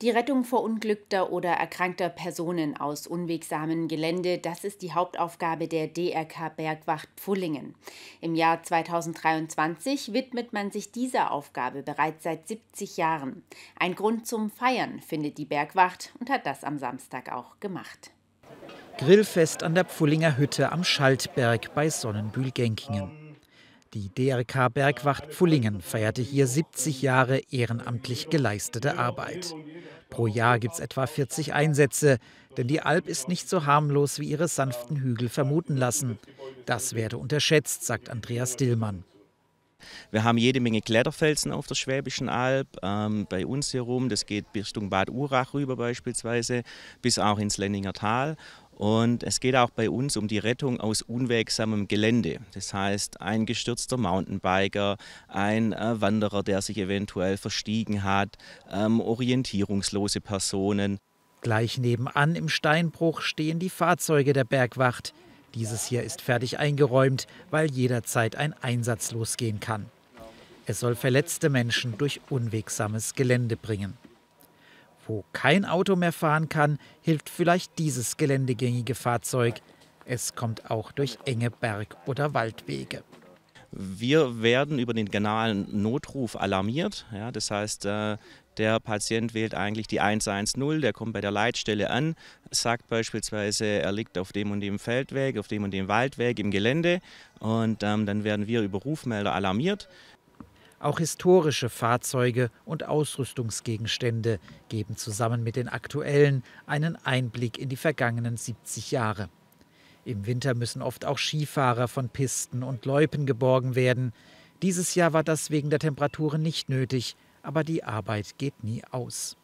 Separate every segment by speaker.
Speaker 1: Die Rettung verunglückter oder erkrankter Personen aus unwegsamem Gelände, das ist die Hauptaufgabe der DRK Bergwacht Pfullingen. Im Jahr 2023 widmet man sich dieser Aufgabe bereits seit 70 Jahren. Ein Grund zum Feiern findet die Bergwacht und hat das am Samstag auch gemacht.
Speaker 2: Grillfest an der Pfullinger Hütte am Schaltberg bei Sonnenbühl-Genkingen. Die DRK Bergwacht Pfullingen feierte hier 70 Jahre ehrenamtlich geleistete Arbeit. Pro Jahr gibt es etwa 40 Einsätze, denn die Alp ist nicht so harmlos, wie ihre sanften Hügel vermuten lassen. Das werde unterschätzt, sagt Andreas Dillmann.
Speaker 3: Wir haben jede Menge Kletterfelsen auf der Schwäbischen Alb, ähm, bei uns hier rum. Das geht Richtung Bad Urach rüber beispielsweise, bis auch ins Lenninger Tal. Und es geht auch bei uns um die Rettung aus unwegsamem Gelände. Das heißt, ein gestürzter Mountainbiker, ein äh, Wanderer, der sich eventuell verstiegen hat, ähm, orientierungslose Personen.
Speaker 2: Gleich nebenan im Steinbruch stehen die Fahrzeuge der Bergwacht. Dieses hier ist fertig eingeräumt, weil jederzeit ein Einsatz losgehen kann. Es soll verletzte Menschen durch unwegsames Gelände bringen. Wo kein Auto mehr fahren kann, hilft vielleicht dieses geländegängige Fahrzeug. Es kommt auch durch enge Berg- oder Waldwege.
Speaker 3: Wir werden über den kanalen Notruf alarmiert. Ja, das heißt, äh, der Patient wählt eigentlich die 110, der kommt bei der Leitstelle an, sagt beispielsweise, er liegt auf dem und dem Feldweg, auf dem und dem Waldweg im Gelände und ähm, dann werden wir über Rufmelder alarmiert.
Speaker 2: Auch historische Fahrzeuge und Ausrüstungsgegenstände geben zusammen mit den aktuellen einen Einblick in die vergangenen 70 Jahre. Im Winter müssen oft auch Skifahrer von Pisten und Loipen geborgen werden. Dieses Jahr war das wegen der Temperaturen nicht nötig, aber die Arbeit geht nie aus.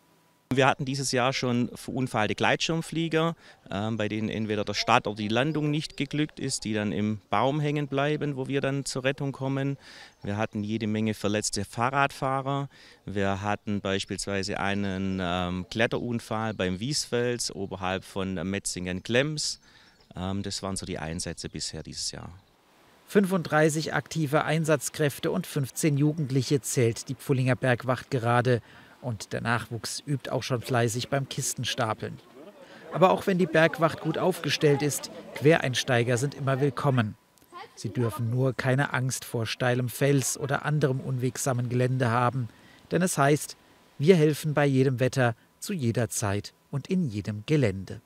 Speaker 3: Wir hatten dieses Jahr schon verunfallte Gleitschirmflieger, äh, bei denen entweder der Start oder die Landung nicht geglückt ist, die dann im Baum hängen bleiben, wo wir dann zur Rettung kommen. Wir hatten jede Menge verletzte Fahrradfahrer. Wir hatten beispielsweise einen ähm, Kletterunfall beim Wiesfels oberhalb von Metzingen-Glems. Ähm, das waren so die Einsätze bisher dieses Jahr.
Speaker 2: 35 aktive Einsatzkräfte und 15 Jugendliche zählt die Pfullinger Bergwacht gerade. Und der Nachwuchs übt auch schon fleißig beim Kistenstapeln. Aber auch wenn die Bergwacht gut aufgestellt ist, Quereinsteiger sind immer willkommen. Sie dürfen nur keine Angst vor steilem Fels oder anderem unwegsamen Gelände haben, denn es heißt, wir helfen bei jedem Wetter, zu jeder Zeit und in jedem Gelände.